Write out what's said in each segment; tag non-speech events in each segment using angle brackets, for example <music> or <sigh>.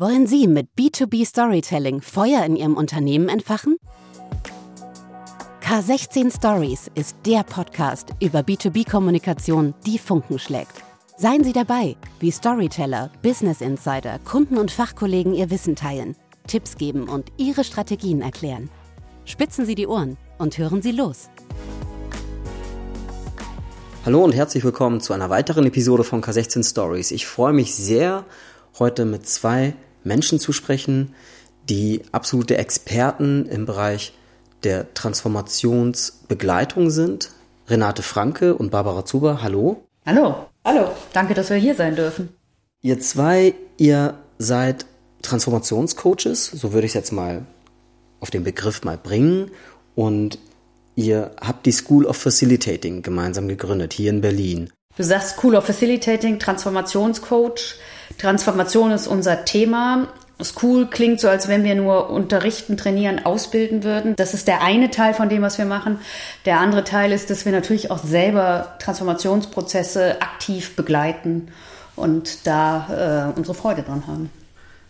Wollen Sie mit B2B Storytelling Feuer in Ihrem Unternehmen entfachen? K16 Stories ist der Podcast über B2B-Kommunikation, die Funken schlägt. Seien Sie dabei, wie Storyteller, Business Insider, Kunden und Fachkollegen ihr Wissen teilen, Tipps geben und ihre Strategien erklären. Spitzen Sie die Ohren und hören Sie los. Hallo und herzlich willkommen zu einer weiteren Episode von K16 Stories. Ich freue mich sehr, heute mit zwei Menschen zu sprechen, die absolute Experten im Bereich der Transformationsbegleitung sind. Renate Franke und Barbara Zuber, hallo. Hallo. Hallo. Danke, dass wir hier sein dürfen. Ihr zwei, ihr seid Transformationscoaches, so würde ich es jetzt mal auf den Begriff mal bringen. Und ihr habt die School of Facilitating gemeinsam gegründet, hier in Berlin. Du sagst School of Facilitating, Transformationscoach. Transformation ist unser Thema. School klingt so, als wenn wir nur unterrichten, trainieren, ausbilden würden. Das ist der eine Teil von dem, was wir machen. Der andere Teil ist, dass wir natürlich auch selber Transformationsprozesse aktiv begleiten und da äh, unsere Freude dran haben.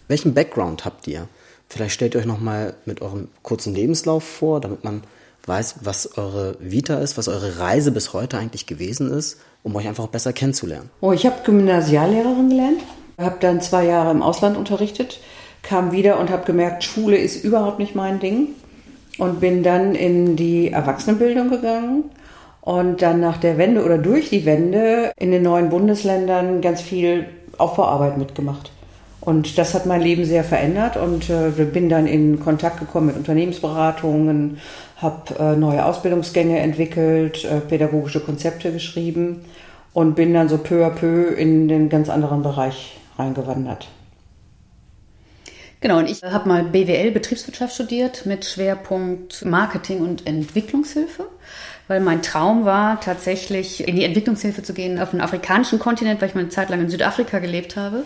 Welchen Background habt ihr? Vielleicht stellt ihr euch noch mal mit eurem kurzen Lebenslauf vor, damit man weiß, was eure Vita ist, was eure Reise bis heute eigentlich gewesen ist, um euch einfach besser kennenzulernen. Oh, ich habe Gymnasiallehrerin gelernt habe dann zwei Jahre im Ausland unterrichtet, kam wieder und habe gemerkt, Schule ist überhaupt nicht mein Ding und bin dann in die Erwachsenenbildung gegangen und dann nach der Wende oder durch die Wende in den neuen Bundesländern ganz viel Aufbauarbeit mitgemacht. Und das hat mein Leben sehr verändert und äh, bin dann in Kontakt gekommen mit Unternehmensberatungen, habe äh, neue Ausbildungsgänge entwickelt, äh, pädagogische Konzepte geschrieben und bin dann so peu à peu in den ganz anderen Bereich reingewandert. Genau, und ich habe mal BWL Betriebswirtschaft studiert mit Schwerpunkt Marketing und Entwicklungshilfe, weil mein Traum war tatsächlich in die Entwicklungshilfe zu gehen auf den afrikanischen Kontinent, weil ich mal eine Zeit lang in Südafrika gelebt habe.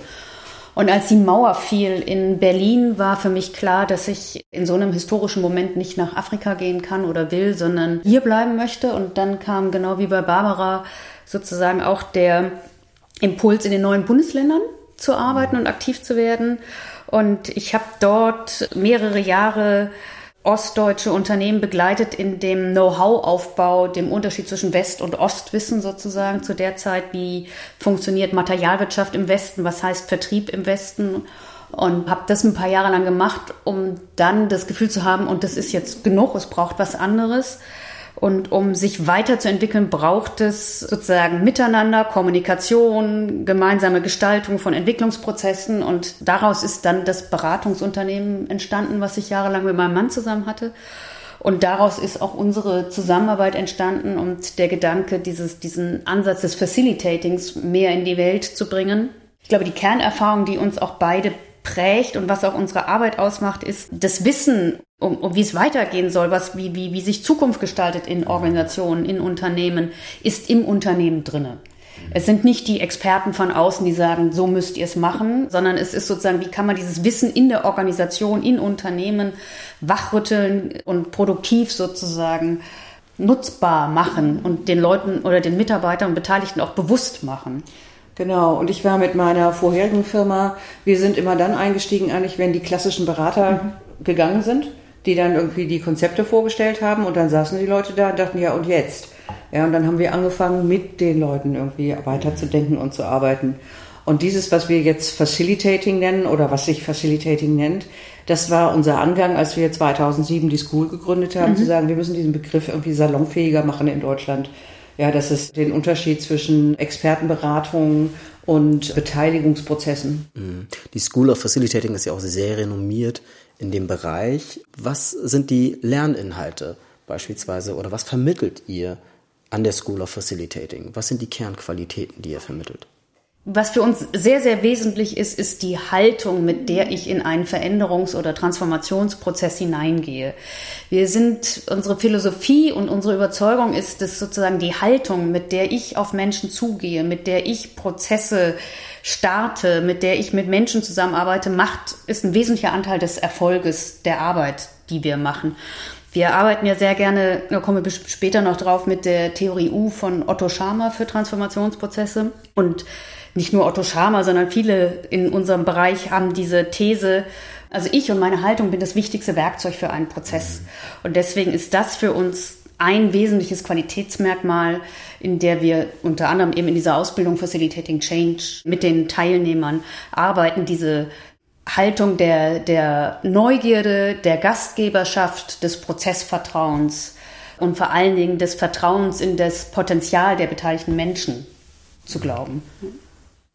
Und als die Mauer fiel in Berlin, war für mich klar, dass ich in so einem historischen Moment nicht nach Afrika gehen kann oder will, sondern hier bleiben möchte. Und dann kam genau wie bei Barbara sozusagen auch der Impuls in den neuen Bundesländern zu arbeiten und aktiv zu werden. Und ich habe dort mehrere Jahre ostdeutsche Unternehmen begleitet in dem Know-how-Aufbau, dem Unterschied zwischen West- und Ostwissen sozusagen zu der Zeit, wie funktioniert Materialwirtschaft im Westen, was heißt Vertrieb im Westen und habe das ein paar Jahre lang gemacht, um dann das Gefühl zu haben, und das ist jetzt genug, es braucht was anderes. Und um sich weiterzuentwickeln, braucht es sozusagen Miteinander, Kommunikation, gemeinsame Gestaltung von Entwicklungsprozessen. Und daraus ist dann das Beratungsunternehmen entstanden, was ich jahrelang mit meinem Mann zusammen hatte. Und daraus ist auch unsere Zusammenarbeit entstanden und der Gedanke, dieses, diesen Ansatz des Facilitatings mehr in die Welt zu bringen. Ich glaube, die Kernerfahrung, die uns auch beide prägt und was auch unsere Arbeit ausmacht, ist das Wissen, um, um wie es weitergehen soll, was, wie, wie, wie sich Zukunft gestaltet in Organisationen, in Unternehmen, ist im Unternehmen drinne. Es sind nicht die Experten von außen, die sagen, so müsst ihr es machen, sondern es ist sozusagen, wie kann man dieses Wissen in der Organisation, in Unternehmen wachrütteln und produktiv sozusagen nutzbar machen und den Leuten oder den Mitarbeitern und Beteiligten auch bewusst machen. Genau, und ich war mit meiner vorherigen Firma, wir sind immer dann eingestiegen, eigentlich, wenn die klassischen Berater mhm. gegangen sind, die dann irgendwie die Konzepte vorgestellt haben und dann saßen die Leute da und dachten, ja, und jetzt? Ja, und dann haben wir angefangen, mit den Leuten irgendwie weiterzudenken und zu arbeiten. Und dieses, was wir jetzt Facilitating nennen oder was sich Facilitating nennt, das war unser Angang, als wir 2007 die School gegründet haben, mhm. zu sagen, wir müssen diesen Begriff irgendwie salonfähiger machen in Deutschland ja, dass es den Unterschied zwischen Expertenberatung und Beteiligungsprozessen. Mhm. Die School of Facilitating ist ja auch sehr renommiert in dem Bereich. Was sind die Lerninhalte beispielsweise oder was vermittelt ihr an der School of Facilitating? Was sind die Kernqualitäten, die ihr vermittelt? Was für uns sehr, sehr wesentlich ist, ist die Haltung, mit der ich in einen Veränderungs- oder Transformationsprozess hineingehe. Wir sind, unsere Philosophie und unsere Überzeugung ist, dass sozusagen die Haltung, mit der ich auf Menschen zugehe, mit der ich Prozesse starte, mit der ich mit Menschen zusammenarbeite, macht, ist ein wesentlicher Anteil des Erfolges der Arbeit, die wir machen. Wir arbeiten ja sehr gerne, da kommen wir später noch drauf, mit der Theorie U von Otto Scharmer für Transformationsprozesse. Und nicht nur Otto Scharmer, sondern viele in unserem Bereich haben diese These, also ich und meine Haltung bin das wichtigste Werkzeug für einen Prozess. Und deswegen ist das für uns ein wesentliches Qualitätsmerkmal, in der wir unter anderem eben in dieser Ausbildung Facilitating Change mit den Teilnehmern arbeiten, diese Haltung der, der Neugierde, der Gastgeberschaft, des Prozessvertrauens und vor allen Dingen des Vertrauens in das Potenzial der beteiligten Menschen zu glauben.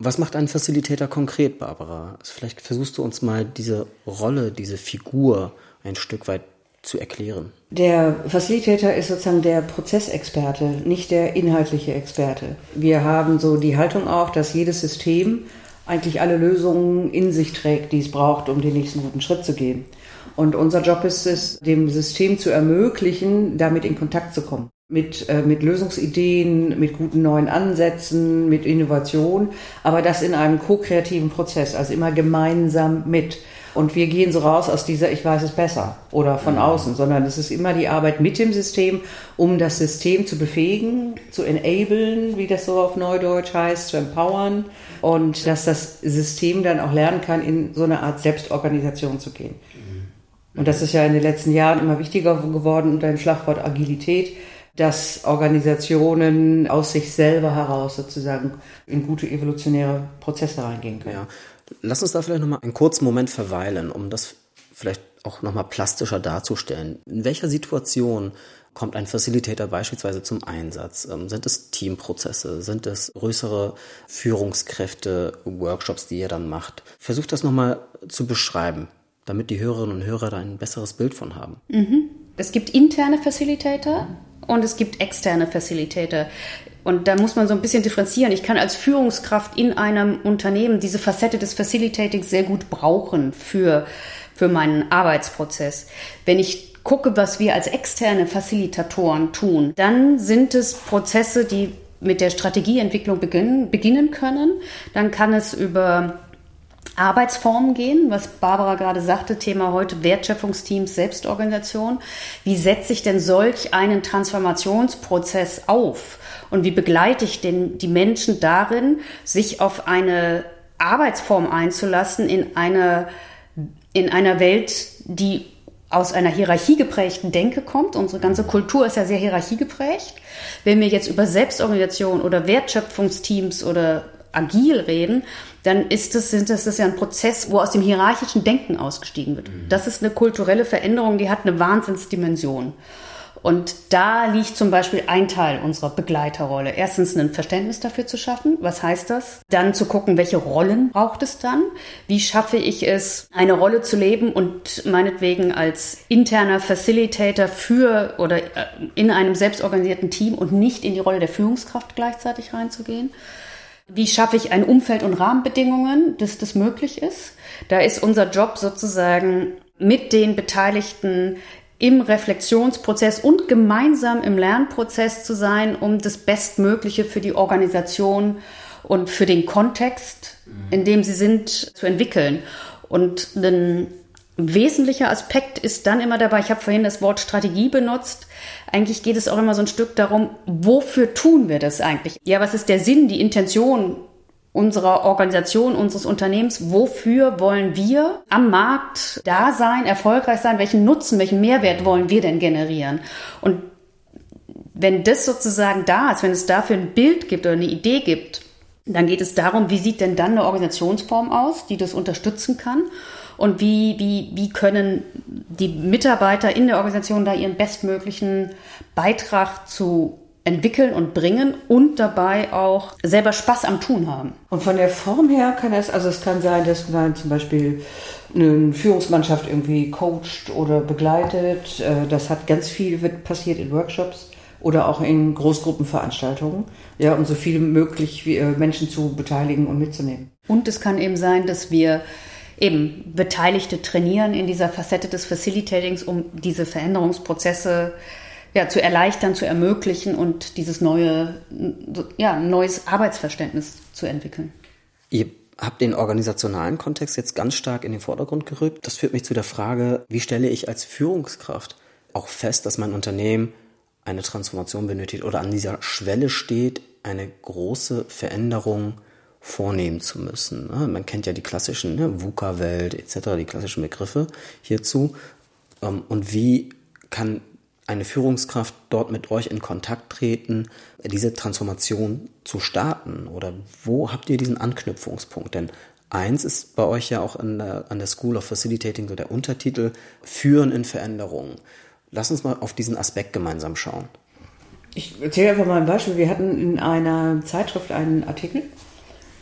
Was macht ein Facilitator konkret, Barbara? Vielleicht versuchst du uns mal diese Rolle, diese Figur ein Stück weit zu erklären. Der Facilitator ist sozusagen der Prozessexperte, nicht der inhaltliche Experte. Wir haben so die Haltung auch, dass jedes System eigentlich alle Lösungen in sich trägt, die es braucht, um den nächsten guten Schritt zu gehen. Und unser Job ist es, dem System zu ermöglichen, damit in Kontakt zu kommen. Mit, äh, mit Lösungsideen, mit guten neuen Ansätzen, mit Innovation, aber das in einem ko-kreativen Prozess, also immer gemeinsam mit. Und wir gehen so raus aus dieser Ich weiß es besser oder von mhm. außen, sondern es ist immer die Arbeit mit dem System, um das System zu befähigen, zu enablen, wie das so auf Neudeutsch heißt, zu empowern und dass das System dann auch lernen kann, in so eine Art Selbstorganisation zu gehen. Und das ist ja in den letzten Jahren immer wichtiger geworden unter dem Schlagwort Agilität, dass Organisationen aus sich selber heraus sozusagen in gute evolutionäre Prozesse reingehen können. Ja. Lass uns da vielleicht nochmal einen kurzen Moment verweilen, um das vielleicht auch nochmal plastischer darzustellen. In welcher Situation kommt ein Facilitator beispielsweise zum Einsatz? Ähm, sind es Teamprozesse? Sind es größere Führungskräfte, Workshops, die ihr dann macht? Versucht das nochmal zu beschreiben, damit die Hörerinnen und Hörer da ein besseres Bild von haben. Mhm. Es gibt interne Facilitator und es gibt externe Facilitator. Und da muss man so ein bisschen differenzieren. Ich kann als Führungskraft in einem Unternehmen diese Facette des Facilitating sehr gut brauchen für, für meinen Arbeitsprozess. Wenn ich gucke, was wir als externe Facilitatoren tun, dann sind es Prozesse, die mit der Strategieentwicklung beginnen, beginnen können. Dann kann es über Arbeitsformen gehen, was Barbara gerade sagte, Thema heute Wertschöpfungsteams, Selbstorganisation. Wie setze ich denn solch einen Transformationsprozess auf? Und wie begleite ich denn die Menschen darin, sich auf eine Arbeitsform einzulassen in einer, in einer Welt, die aus einer hierarchiegeprägten Denke kommt. Unsere ganze Kultur ist ja sehr hierarchiegeprägt. Wenn wir jetzt über Selbstorganisation oder Wertschöpfungsteams oder agil reden, dann ist das, sind das, das ja ein Prozess, wo aus dem hierarchischen Denken ausgestiegen wird. Mhm. Das ist eine kulturelle Veränderung, die hat eine Wahnsinnsdimension. Und da liegt zum Beispiel ein Teil unserer Begleiterrolle. Erstens ein Verständnis dafür zu schaffen. Was heißt das? Dann zu gucken, welche Rollen braucht es dann? Wie schaffe ich es, eine Rolle zu leben und meinetwegen als interner Facilitator für oder äh, in einem selbstorganisierten Team und nicht in die Rolle der Führungskraft gleichzeitig reinzugehen? Wie schaffe ich ein Umfeld und Rahmenbedingungen, dass das möglich ist? Da ist unser Job sozusagen mit den Beteiligten im Reflexionsprozess und gemeinsam im Lernprozess zu sein, um das Bestmögliche für die Organisation und für den Kontext, in dem sie sind, zu entwickeln. Und ein wesentlicher Aspekt ist dann immer dabei, ich habe vorhin das Wort Strategie benutzt, eigentlich geht es auch immer so ein Stück darum, wofür tun wir das eigentlich? Ja, was ist der Sinn, die Intention unserer Organisation, unseres Unternehmens, wofür wollen wir am Markt da sein, erfolgreich sein, welchen Nutzen, welchen Mehrwert wollen wir denn generieren? Und wenn das sozusagen da ist, wenn es dafür ein Bild gibt oder eine Idee gibt, dann geht es darum, wie sieht denn dann eine Organisationsform aus, die das unterstützen kann und wie, wie, wie können die Mitarbeiter in der Organisation da ihren bestmöglichen Beitrag zu entwickeln und bringen und dabei auch selber Spaß am Tun haben. Und von der Form her kann es, also es kann sein, dass man zum Beispiel eine Führungsmannschaft irgendwie coacht oder begleitet. Äh, das hat ganz viel wird passiert in Workshops oder auch in Großgruppenveranstaltungen. Ja, um so viel möglich wie äh, Menschen zu beteiligen und mitzunehmen. Und es kann eben sein, dass wir eben Beteiligte trainieren in dieser Facette des Facilitatings, um diese Veränderungsprozesse ja, zu erleichtern, zu ermöglichen und dieses neue, ja, neues Arbeitsverständnis zu entwickeln. Ihr habt den organisationalen Kontext jetzt ganz stark in den Vordergrund gerückt. Das führt mich zu der Frage, wie stelle ich als Führungskraft auch fest, dass mein Unternehmen eine Transformation benötigt oder an dieser Schwelle steht, eine große Veränderung vornehmen zu müssen. Ne? Man kennt ja die klassischen ne, VUCA-Welt etc., die klassischen Begriffe hierzu. Ähm, und wie kann eine Führungskraft dort mit euch in Kontakt treten, diese Transformation zu starten? Oder wo habt ihr diesen Anknüpfungspunkt? Denn eins ist bei euch ja auch an der, an der School of Facilitating so der Untertitel Führen in Veränderungen. Lass uns mal auf diesen Aspekt gemeinsam schauen. Ich erzähle einfach mal ein Beispiel. Wir hatten in einer Zeitschrift einen Artikel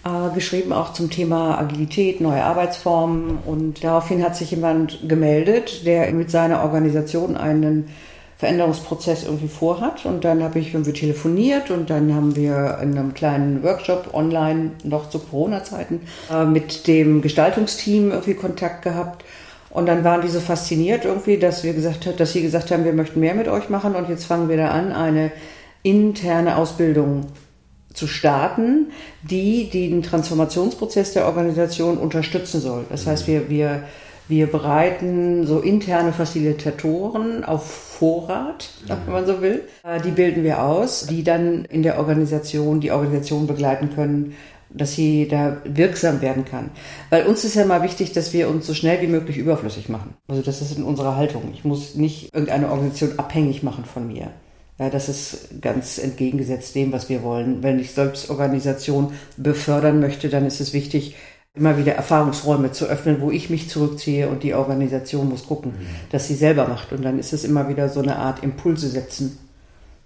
äh, geschrieben, auch zum Thema Agilität, neue Arbeitsformen. Und daraufhin hat sich jemand gemeldet, der mit seiner Organisation einen Veränderungsprozess irgendwie vorhat. Und dann habe ich irgendwie telefoniert und dann haben wir in einem kleinen Workshop online noch zu Corona-Zeiten äh, mit dem Gestaltungsteam irgendwie Kontakt gehabt. Und dann waren die so fasziniert irgendwie, dass wir gesagt dass sie gesagt haben, wir möchten mehr mit euch machen und jetzt fangen wir da an, eine interne Ausbildung zu starten, die den Transformationsprozess der Organisation unterstützen soll. Das heißt, wir, wir, wir bereiten so interne Facilitatoren auf Vorrat, wenn man so will. Äh, die bilden wir aus, die dann in der Organisation die Organisation begleiten können, dass sie da wirksam werden kann. Weil uns ist ja mal wichtig, dass wir uns so schnell wie möglich überflüssig machen. Also das ist in unserer Haltung. Ich muss nicht irgendeine Organisation abhängig machen von mir. Ja, das ist ganz entgegengesetzt dem, was wir wollen. Wenn ich selbst Organisation befördern möchte, dann ist es wichtig, immer wieder Erfahrungsräume zu öffnen, wo ich mich zurückziehe und die Organisation muss gucken, mhm. dass sie selber macht. Und dann ist es immer wieder so eine Art Impulse setzen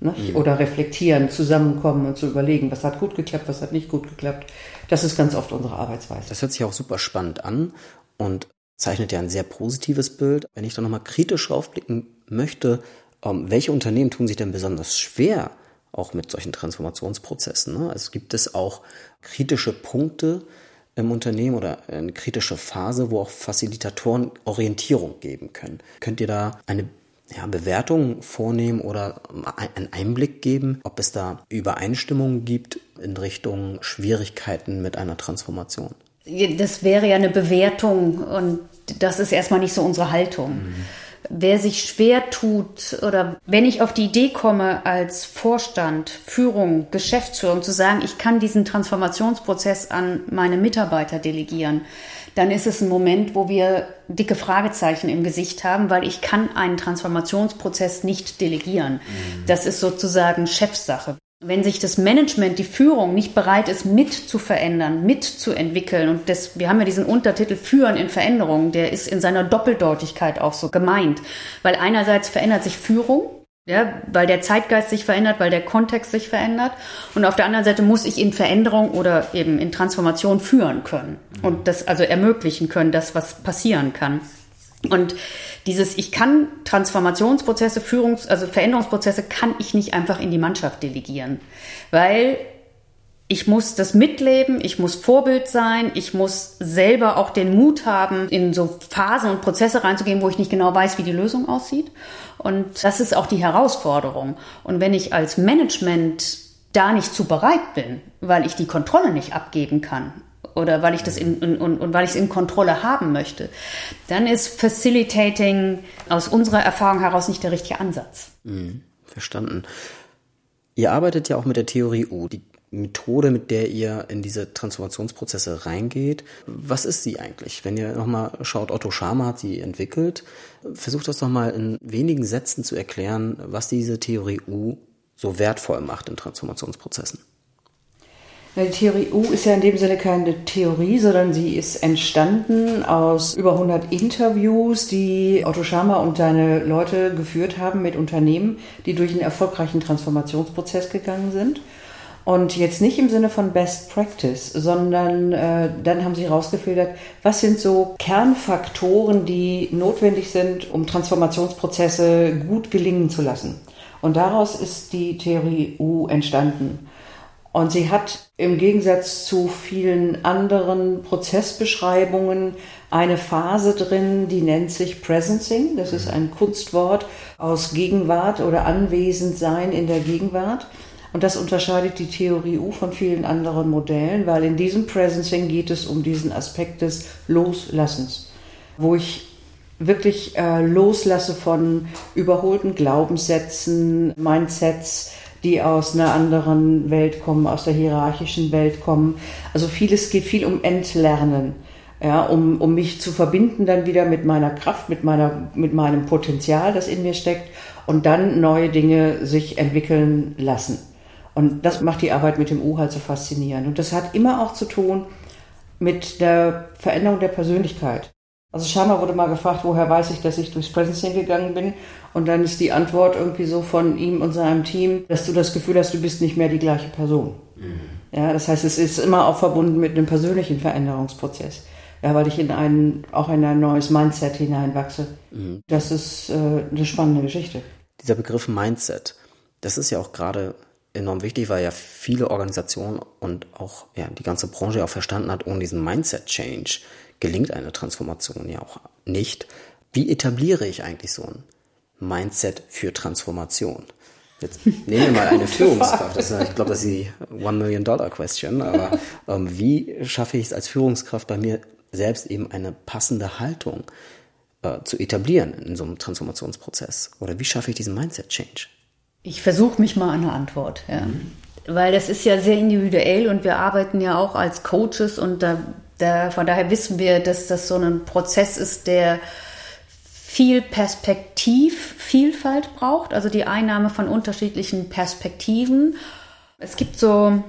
Ne? Mhm. Oder reflektieren, zusammenkommen und zu überlegen, was hat gut geklappt, was hat nicht gut geklappt. Das ist ganz oft unsere Arbeitsweise. Das hört sich auch super spannend an und zeichnet ja ein sehr positives Bild. Wenn ich da nochmal kritisch raufblicken möchte, ähm, welche Unternehmen tun sich denn besonders schwer auch mit solchen Transformationsprozessen? Ne? Also gibt es auch kritische Punkte im Unternehmen oder eine kritische Phase, wo auch Facilitatoren Orientierung geben können. Könnt ihr da eine ja, Bewertungen vornehmen oder einen Einblick geben, ob es da Übereinstimmungen gibt in Richtung Schwierigkeiten mit einer Transformation? Das wäre ja eine Bewertung und das ist erstmal nicht so unsere Haltung. Mhm. Wer sich schwer tut oder wenn ich auf die Idee komme, als Vorstand, Führung, Geschäftsführung zu sagen, ich kann diesen Transformationsprozess an meine Mitarbeiter delegieren, dann ist es ein Moment, wo wir dicke Fragezeichen im Gesicht haben, weil ich kann einen Transformationsprozess nicht delegieren. Mhm. Das ist sozusagen Chefsache. Wenn sich das Management, die Führung nicht bereit ist, mit zu verändern, mit zu entwickeln, und das, wir haben ja diesen Untertitel Führen in Veränderung, der ist in seiner Doppeldeutigkeit auch so gemeint. Weil einerseits verändert sich Führung, ja, weil der Zeitgeist sich verändert, weil der Kontext sich verändert. Und auf der anderen Seite muss ich in Veränderung oder eben in Transformation führen können und das also ermöglichen können, das, was passieren kann. Und dieses, ich kann Transformationsprozesse, Führungs-, also Veränderungsprozesse kann ich nicht einfach in die Mannschaft delegieren, weil ich muss das mitleben, ich muss Vorbild sein, ich muss selber auch den Mut haben, in so Phasen und Prozesse reinzugehen, wo ich nicht genau weiß, wie die Lösung aussieht. Und das ist auch die Herausforderung. Und wenn ich als Management da nicht zu bereit bin, weil ich die Kontrolle nicht abgeben kann oder weil ich das in, in, und, und weil ich es in Kontrolle haben möchte, dann ist Facilitating aus unserer Erfahrung heraus nicht der richtige Ansatz. Mhm, verstanden. Ihr arbeitet ja auch mit der Theorie U. Die Methode, mit der ihr in diese Transformationsprozesse reingeht. Was ist sie eigentlich? Wenn ihr nochmal schaut, Otto Schama hat sie entwickelt. Versucht das doch mal in wenigen Sätzen zu erklären, was diese Theorie U so wertvoll macht in Transformationsprozessen. Die Theorie U ist ja in dem Sinne keine Theorie, sondern sie ist entstanden aus über 100 Interviews, die Otto Schama und seine Leute geführt haben mit Unternehmen, die durch einen erfolgreichen Transformationsprozess gegangen sind. Und jetzt nicht im Sinne von Best Practice, sondern äh, dann haben sie herausgefiltert, was sind so Kernfaktoren, die notwendig sind, um Transformationsprozesse gut gelingen zu lassen. Und daraus ist die Theorie U entstanden. Und sie hat im Gegensatz zu vielen anderen Prozessbeschreibungen eine Phase drin, die nennt sich Presencing. Das ist ein Kunstwort aus Gegenwart oder Anwesendsein in der Gegenwart. Und das unterscheidet die Theorie U von vielen anderen Modellen, weil in diesem Presencing geht es um diesen Aspekt des Loslassens, wo ich wirklich äh, loslasse von überholten Glaubenssätzen, Mindsets, die aus einer anderen Welt kommen, aus der hierarchischen Welt kommen. Also vieles geht viel um Entlernen. Ja, um, um mich zu verbinden dann wieder mit meiner Kraft, mit, meiner, mit meinem Potenzial, das in mir steckt und dann neue Dinge sich entwickeln lassen. Und das macht die Arbeit mit dem U halt so faszinierend. Und das hat immer auch zu tun mit der Veränderung der Persönlichkeit. Also Sharma wurde mal gefragt, woher weiß ich, dass ich durchs Presencing gegangen bin? Und dann ist die Antwort irgendwie so von ihm und seinem Team, dass du das Gefühl hast, du bist nicht mehr die gleiche Person. Mhm. Ja, das heißt, es ist immer auch verbunden mit einem persönlichen Veränderungsprozess. Ja, weil ich in ein, auch in ein neues Mindset hineinwachse. Mhm. Das ist äh, eine spannende Geschichte. Dieser Begriff Mindset, das ist ja auch gerade enorm wichtig, weil ja viele Organisationen und auch ja, die ganze Branche auch verstanden hat, ohne diesen Mindset-Change gelingt eine Transformation ja auch nicht. Wie etabliere ich eigentlich so ein Mindset für Transformation? Jetzt <laughs> nehmen wir mal eine Führungskraft. Das ist, ich glaube, das ist die One Million Dollar Question. Aber ähm, wie schaffe ich es als Führungskraft bei mir selbst eben eine passende Haltung äh, zu etablieren in so einem Transformationsprozess? Oder wie schaffe ich diesen Mindset Change? Ich versuche mich mal an eine Antwort. Ja. Mhm. Weil das ist ja sehr individuell und wir arbeiten ja auch als Coaches und da, da, von daher wissen wir, dass das so ein Prozess ist, der viel Perspektivvielfalt braucht, also die Einnahme von unterschiedlichen Perspektiven. Es gibt so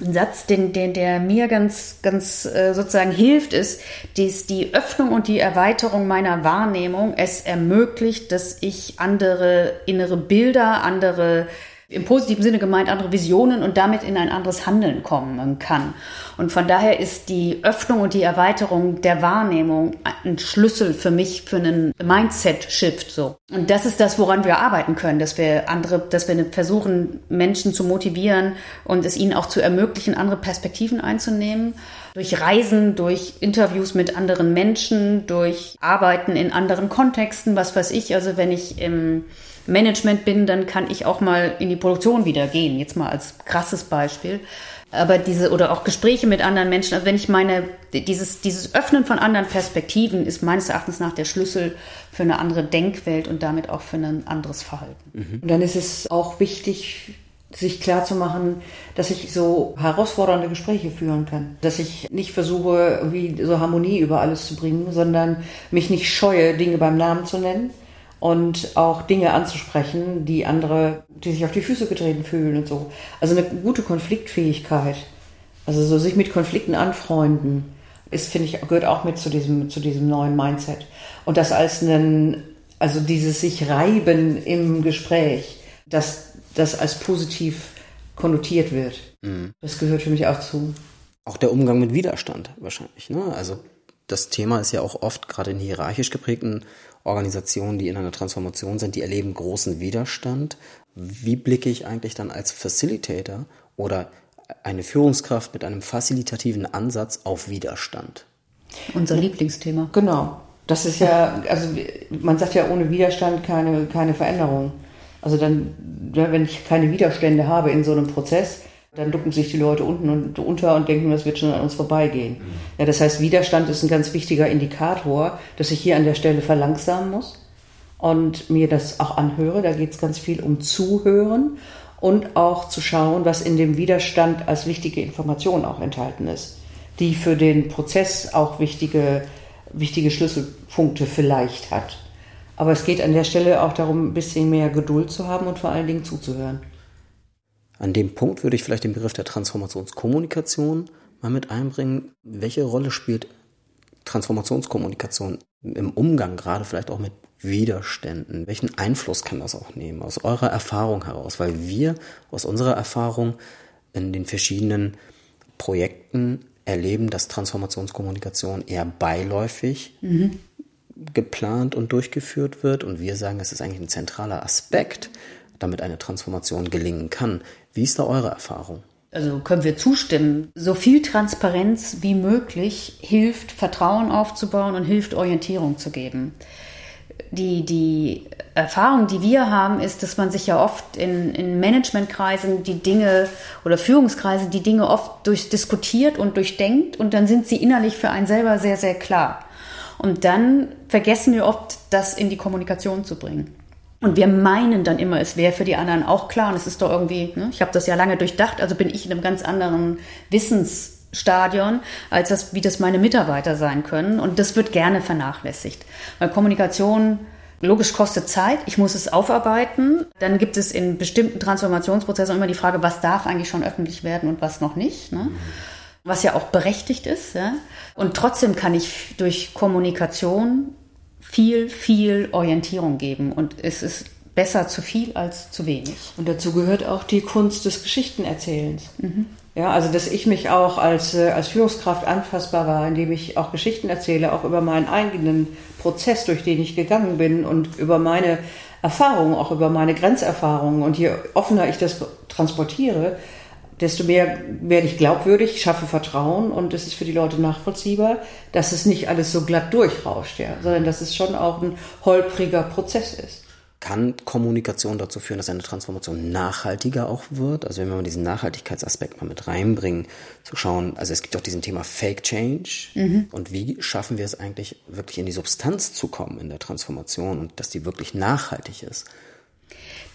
ein Satz, den, den, der mir ganz, ganz äh, sozusagen hilft, ist, dies, die Öffnung und die Erweiterung meiner Wahrnehmung. Es ermöglicht, dass ich andere innere Bilder, andere im positiven Sinne gemeint andere Visionen und damit in ein anderes Handeln kommen kann. Und von daher ist die Öffnung und die Erweiterung der Wahrnehmung ein Schlüssel für mich für einen Mindset-Shift so. Und das ist das, woran wir arbeiten können, dass wir andere, dass wir versuchen, Menschen zu motivieren und es ihnen auch zu ermöglichen, andere Perspektiven einzunehmen durch Reisen, durch Interviews mit anderen Menschen, durch Arbeiten in anderen Kontexten, was weiß ich. Also wenn ich im Management bin, dann kann ich auch mal in die Produktion wieder gehen. Jetzt mal als krasses Beispiel. Aber diese, oder auch Gespräche mit anderen Menschen, also wenn ich meine, dieses, dieses Öffnen von anderen Perspektiven ist meines Erachtens nach der Schlüssel für eine andere Denkwelt und damit auch für ein anderes Verhalten. Mhm. Und dann ist es auch wichtig, sich klar zu machen, dass ich so herausfordernde Gespräche führen kann. Dass ich nicht versuche, irgendwie so Harmonie über alles zu bringen, sondern mich nicht scheue, Dinge beim Namen zu nennen und auch Dinge anzusprechen, die andere, die sich auf die Füße getreten fühlen und so. Also eine gute Konfliktfähigkeit. Also so sich mit Konflikten anfreunden, ist, finde ich, gehört auch mit zu diesem, zu diesem neuen Mindset. Und das als einen, also dieses sich reiben im Gespräch, dass das als positiv konnotiert wird. Mhm. Das gehört für mich auch zu. Auch der Umgang mit Widerstand wahrscheinlich. Ne? Also das Thema ist ja auch oft gerade in hierarchisch geprägten Organisationen, die in einer Transformation sind, die erleben großen Widerstand. Wie blicke ich eigentlich dann als Facilitator oder eine Führungskraft mit einem facilitativen Ansatz auf Widerstand? Unser Lieblingsthema. Genau. Das ist ja, also man sagt ja, ohne Widerstand keine, keine Veränderung. Also dann, wenn ich keine Widerstände habe in so einem Prozess, dann ducken sich die Leute unten und unter und denken, das wird schon an uns vorbeigehen. Ja, das heißt, Widerstand ist ein ganz wichtiger Indikator, dass ich hier an der Stelle verlangsamen muss und mir das auch anhöre. Da geht es ganz viel um Zuhören und auch zu schauen, was in dem Widerstand als wichtige Information auch enthalten ist, die für den Prozess auch wichtige, wichtige Schlüsselpunkte vielleicht hat. Aber es geht an der Stelle auch darum, ein bisschen mehr Geduld zu haben und vor allen Dingen zuzuhören. An dem Punkt würde ich vielleicht den Begriff der Transformationskommunikation mal mit einbringen. Welche Rolle spielt Transformationskommunikation im Umgang gerade vielleicht auch mit Widerständen? Welchen Einfluss kann das auch nehmen aus eurer Erfahrung heraus? Weil wir aus unserer Erfahrung in den verschiedenen Projekten erleben, dass Transformationskommunikation eher beiläufig mhm. geplant und durchgeführt wird. Und wir sagen, es ist eigentlich ein zentraler Aspekt, damit eine Transformation gelingen kann. Wie ist da eure Erfahrung? Also können wir zustimmen. So viel Transparenz wie möglich hilft, Vertrauen aufzubauen und hilft, Orientierung zu geben. Die, die Erfahrung, die wir haben, ist, dass man sich ja oft in, in Managementkreisen die Dinge oder Führungskreisen die Dinge oft durchdiskutiert und durchdenkt und dann sind sie innerlich für einen selber sehr, sehr klar. Und dann vergessen wir oft, das in die Kommunikation zu bringen. Und wir meinen dann immer, es wäre für die anderen auch klar. Und es ist doch irgendwie, ne? ich habe das ja lange durchdacht, also bin ich in einem ganz anderen Wissensstadion, als das, wie das meine Mitarbeiter sein können. Und das wird gerne vernachlässigt. Weil Kommunikation logisch kostet Zeit, ich muss es aufarbeiten. Dann gibt es in bestimmten Transformationsprozessen immer die Frage, was darf eigentlich schon öffentlich werden und was noch nicht. Ne? Was ja auch berechtigt ist. Ja? Und trotzdem kann ich durch Kommunikation viel, viel Orientierung geben. Und es ist besser zu viel als zu wenig. Und dazu gehört auch die Kunst des Geschichtenerzählens. Mhm. Ja, also dass ich mich auch als, äh, als Führungskraft anfassbar war, indem ich auch Geschichten erzähle, auch über meinen eigenen Prozess, durch den ich gegangen bin und über meine Erfahrungen, auch über meine Grenzerfahrungen. Und je offener ich das transportiere, desto mehr werde ich glaubwürdig, schaffe Vertrauen und es ist für die Leute nachvollziehbar, dass es nicht alles so glatt durchrauscht, ja, sondern dass es schon auch ein holpriger Prozess ist. Kann Kommunikation dazu führen, dass eine Transformation nachhaltiger auch wird? Also wenn wir mal diesen Nachhaltigkeitsaspekt mal mit reinbringen, zu schauen, also es gibt auch diesen Thema Fake Change mhm. und wie schaffen wir es eigentlich wirklich in die Substanz zu kommen in der Transformation und dass die wirklich nachhaltig ist?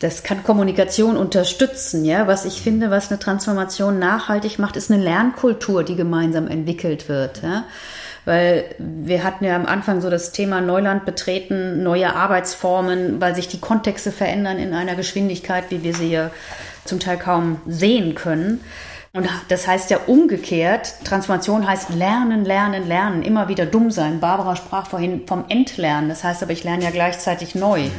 Das kann Kommunikation unterstützen, ja. Was ich finde, was eine Transformation nachhaltig macht, ist eine Lernkultur, die gemeinsam entwickelt wird, ja. Weil wir hatten ja am Anfang so das Thema Neuland betreten, neue Arbeitsformen, weil sich die Kontexte verändern in einer Geschwindigkeit, wie wir sie ja zum Teil kaum sehen können. Und das heißt ja umgekehrt, Transformation heißt lernen, lernen, lernen, immer wieder dumm sein. Barbara sprach vorhin vom Entlernen, das heißt aber, ich lerne ja gleichzeitig neu.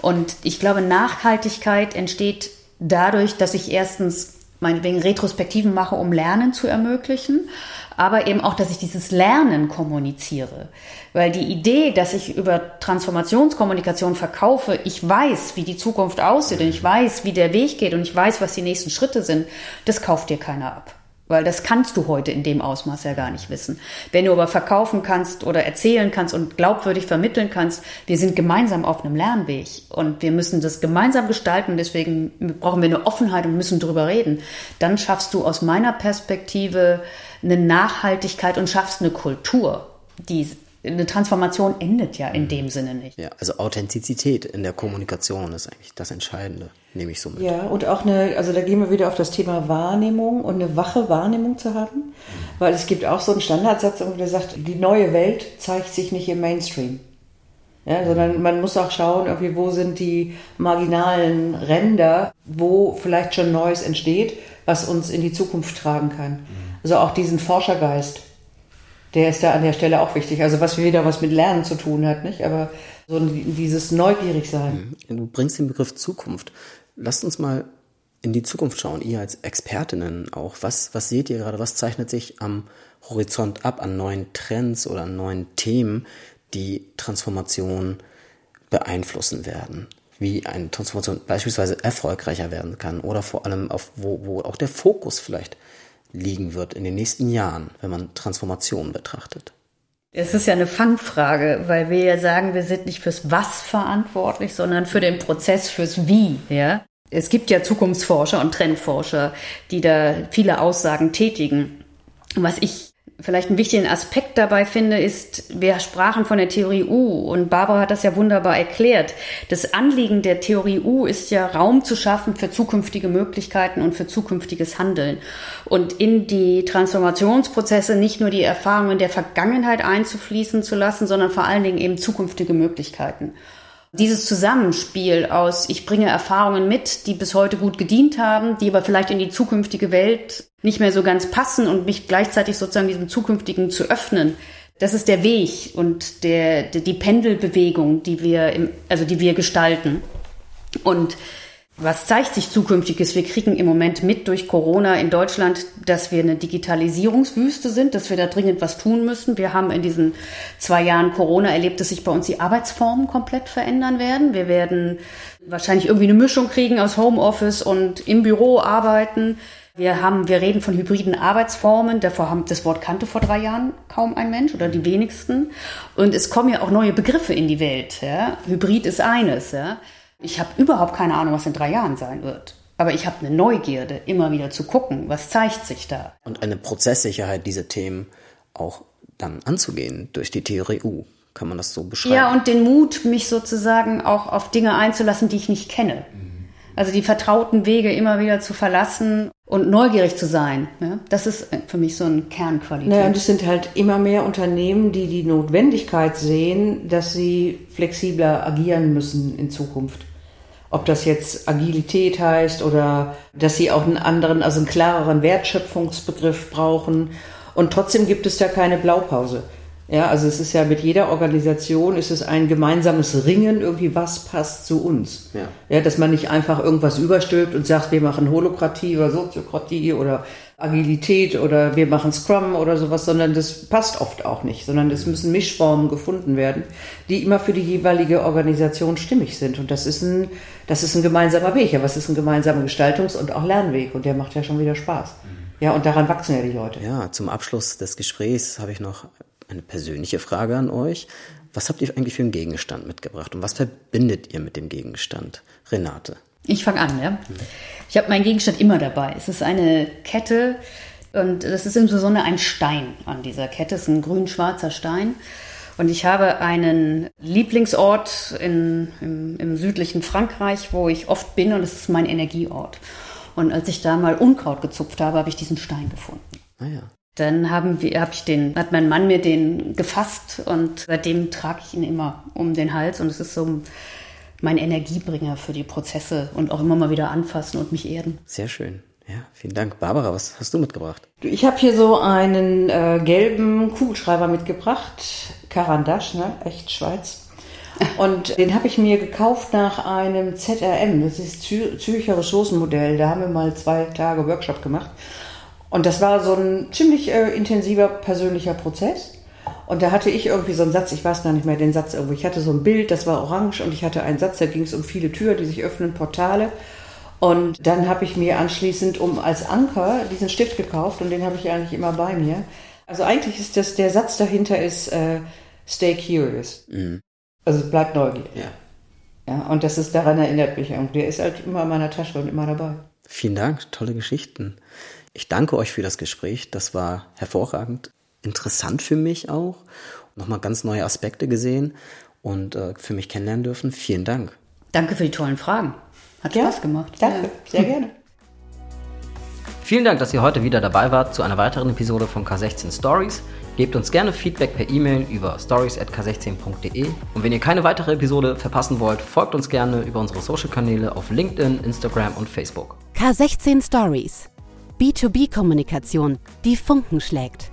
Und ich glaube, Nachhaltigkeit entsteht dadurch, dass ich erstens meinetwegen Retrospektiven mache, um Lernen zu ermöglichen, aber eben auch, dass ich dieses Lernen kommuniziere. Weil die Idee, dass ich über Transformationskommunikation verkaufe, ich weiß, wie die Zukunft aussieht und ich weiß, wie der Weg geht und ich weiß, was die nächsten Schritte sind, das kauft dir keiner ab. Weil das kannst du heute in dem Ausmaß ja gar nicht wissen. Wenn du aber verkaufen kannst oder erzählen kannst und glaubwürdig vermitteln kannst, wir sind gemeinsam auf einem Lernweg und wir müssen das gemeinsam gestalten, deswegen brauchen wir eine Offenheit und müssen drüber reden, dann schaffst du aus meiner Perspektive eine Nachhaltigkeit und schaffst eine Kultur, die eine Transformation endet ja in mhm. dem Sinne nicht. Ja, also Authentizität in der Kommunikation ist eigentlich das Entscheidende, nehme ich so mit. Ja, und auch eine, also da gehen wir wieder auf das Thema Wahrnehmung und eine wache Wahrnehmung zu haben, mhm. weil es gibt auch so einen Standardsatz, der sagt, die neue Welt zeigt sich nicht im Mainstream. Ja, sondern man muss auch schauen, irgendwie, wo sind die marginalen Ränder, wo vielleicht schon Neues entsteht, was uns in die Zukunft tragen kann. Mhm. Also auch diesen Forschergeist der ist da an der Stelle auch wichtig. Also was wieder was mit Lernen zu tun hat, nicht? Aber so dieses neugierig sein. Mhm. Du bringst den Begriff Zukunft. Lasst uns mal in die Zukunft schauen. Ihr als Expertinnen auch. Was, was seht ihr gerade? Was zeichnet sich am Horizont ab an neuen Trends oder an neuen Themen, die Transformation beeinflussen werden? Wie eine Transformation beispielsweise erfolgreicher werden kann oder vor allem auf wo, wo auch der Fokus vielleicht liegen wird in den nächsten Jahren, wenn man Transformation betrachtet? Es ist ja eine Fangfrage, weil wir ja sagen, wir sind nicht fürs Was verantwortlich, sondern für den Prozess, fürs Wie. Ja? Es gibt ja Zukunftsforscher und Trendforscher, die da viele Aussagen tätigen. Was ich vielleicht einen wichtigen Aspekt dabei finde, ist, wir sprachen von der Theorie U und Barbara hat das ja wunderbar erklärt. Das Anliegen der Theorie U ist ja Raum zu schaffen für zukünftige Möglichkeiten und für zukünftiges Handeln und in die Transformationsprozesse nicht nur die Erfahrungen der Vergangenheit einzufließen zu lassen, sondern vor allen Dingen eben zukünftige Möglichkeiten. Dieses Zusammenspiel aus, ich bringe Erfahrungen mit, die bis heute gut gedient haben, die aber vielleicht in die zukünftige Welt nicht mehr so ganz passen und mich gleichzeitig sozusagen diesem zukünftigen zu öffnen, das ist der Weg und der, die Pendelbewegung, die wir, im, also die wir gestalten. Und was zeigt sich zukünftiges? Wir kriegen im Moment mit durch Corona in Deutschland, dass wir eine Digitalisierungswüste sind, dass wir da dringend was tun müssen. Wir haben in diesen zwei Jahren Corona erlebt, dass sich bei uns die Arbeitsformen komplett verändern werden. Wir werden wahrscheinlich irgendwie eine Mischung kriegen aus Homeoffice und im Büro arbeiten. Wir haben, wir reden von hybriden Arbeitsformen. Davor haben, das Wort kannte vor drei Jahren kaum ein Mensch oder die wenigsten. Und es kommen ja auch neue Begriffe in die Welt. Ja? Hybrid ist eines. Ja? Ich habe überhaupt keine Ahnung, was in drei Jahren sein wird. Aber ich habe eine Neugierde, immer wieder zu gucken, was zeigt sich da. Und eine Prozesssicherheit, diese Themen auch dann anzugehen durch die Theorie U. Kann man das so beschreiben? Ja, und den Mut, mich sozusagen auch auf Dinge einzulassen, die ich nicht kenne. Also die vertrauten Wege immer wieder zu verlassen und neugierig zu sein. Ja? Das ist für mich so ein Kernqualität. Naja, und es sind halt immer mehr Unternehmen, die die Notwendigkeit sehen, dass sie flexibler agieren müssen in Zukunft. Ob das jetzt Agilität heißt oder dass sie auch einen anderen, also einen klareren Wertschöpfungsbegriff brauchen. Und trotzdem gibt es da keine Blaupause. Ja, also es ist ja mit jeder Organisation ist es ein gemeinsames Ringen, irgendwie was passt zu uns. Ja. ja, dass man nicht einfach irgendwas überstülpt und sagt, wir machen Holokratie oder Soziokratie oder Agilität oder wir machen Scrum oder sowas, sondern das passt oft auch nicht, sondern es müssen Mischformen gefunden werden, die immer für die jeweilige Organisation stimmig sind. Und das ist ein, das ist ein gemeinsamer Weg. Ja, was ist ein gemeinsamer Gestaltungs- und auch Lernweg? Und der macht ja schon wieder Spaß. Ja, und daran wachsen ja die Leute. Ja, zum Abschluss des Gesprächs habe ich noch eine persönliche Frage an euch. Was habt ihr eigentlich für einen Gegenstand mitgebracht und was verbindet ihr mit dem Gegenstand? Renate. Ich fange an, ja. Ich habe meinen Gegenstand immer dabei. Es ist eine Kette und das ist insbesondere ein Stein an dieser Kette. Es ist ein grün-schwarzer Stein. Und ich habe einen Lieblingsort in, im, im südlichen Frankreich, wo ich oft bin und es ist mein Energieort. Und als ich da mal Unkraut gezupft habe, habe ich diesen Stein gefunden. Ah ja. Dann haben wir, hab ich den, hat mein Mann mir den gefasst und seitdem trage ich ihn immer um den Hals und es ist so mein Energiebringer für die Prozesse und auch immer mal wieder anfassen und mich erden. Sehr schön. Ja, vielen Dank. Barbara, was hast du mitgebracht? Ich habe hier so einen äh, gelben Kugelschreiber mitgebracht. Carandache, ne? Echt Schweiz. <laughs> Und den habe ich mir gekauft nach einem ZRM. Das ist Zürcher Ressourcenmodell. Da haben wir mal zwei Tage Workshop gemacht. Und das war so ein ziemlich äh, intensiver persönlicher Prozess. Und da hatte ich irgendwie so einen Satz, ich weiß gar nicht mehr den Satz irgendwo. Ich hatte so ein Bild, das war orange und ich hatte einen Satz, da ging es um viele Türen, die sich öffnen, Portale. Und dann habe ich mir anschließend um als Anker diesen Stift gekauft und den habe ich eigentlich immer bei mir. Also eigentlich ist das, der Satz dahinter ist äh, Stay curious. Mhm. Also bleib neugierig. Ja. Ja, und das ist daran erinnert mich. Und der ist halt immer in meiner Tasche und immer dabei. Vielen Dank, tolle Geschichten. Ich danke euch für das Gespräch. Das war hervorragend, interessant für mich auch. Nochmal ganz neue Aspekte gesehen und äh, für mich kennenlernen dürfen. Vielen Dank. Danke für die tollen Fragen. Hat ja, Spaß gemacht. Danke, ja. sehr gerne. Vielen Dank, dass ihr heute wieder dabei wart zu einer weiteren Episode von K16 Stories. Gebt uns gerne Feedback per E-Mail über stories.k16.de. Und wenn ihr keine weitere Episode verpassen wollt, folgt uns gerne über unsere Social-Kanäle auf LinkedIn, Instagram und Facebook. K16 Stories B2B-Kommunikation, die Funken schlägt.